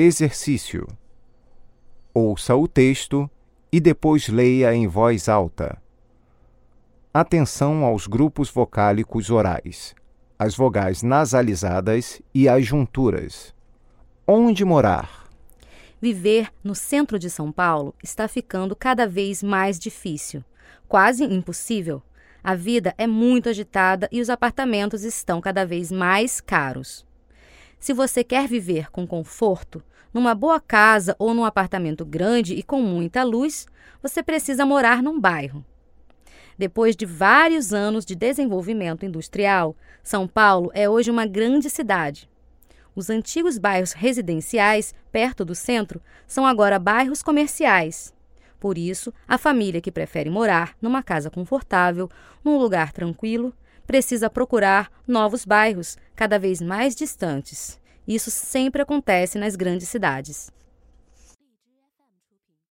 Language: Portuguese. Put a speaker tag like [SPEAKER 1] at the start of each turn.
[SPEAKER 1] Exercício: Ouça o texto e depois leia em voz alta. Atenção aos grupos vocálicos orais, as vogais nasalizadas e as junturas. Onde morar?
[SPEAKER 2] Viver no centro de São Paulo está ficando cada vez mais difícil, quase impossível. A vida é muito agitada e os apartamentos estão cada vez mais caros. Se você quer viver com conforto, numa boa casa ou num apartamento grande e com muita luz, você precisa morar num bairro. Depois de vários anos de desenvolvimento industrial, São Paulo é hoje uma grande cidade. Os antigos bairros residenciais, perto do centro, são agora bairros comerciais. Por isso, a família que prefere morar numa casa confortável, num lugar tranquilo, precisa procurar novos bairros, cada vez mais distantes. Isso sempre acontece nas grandes cidades.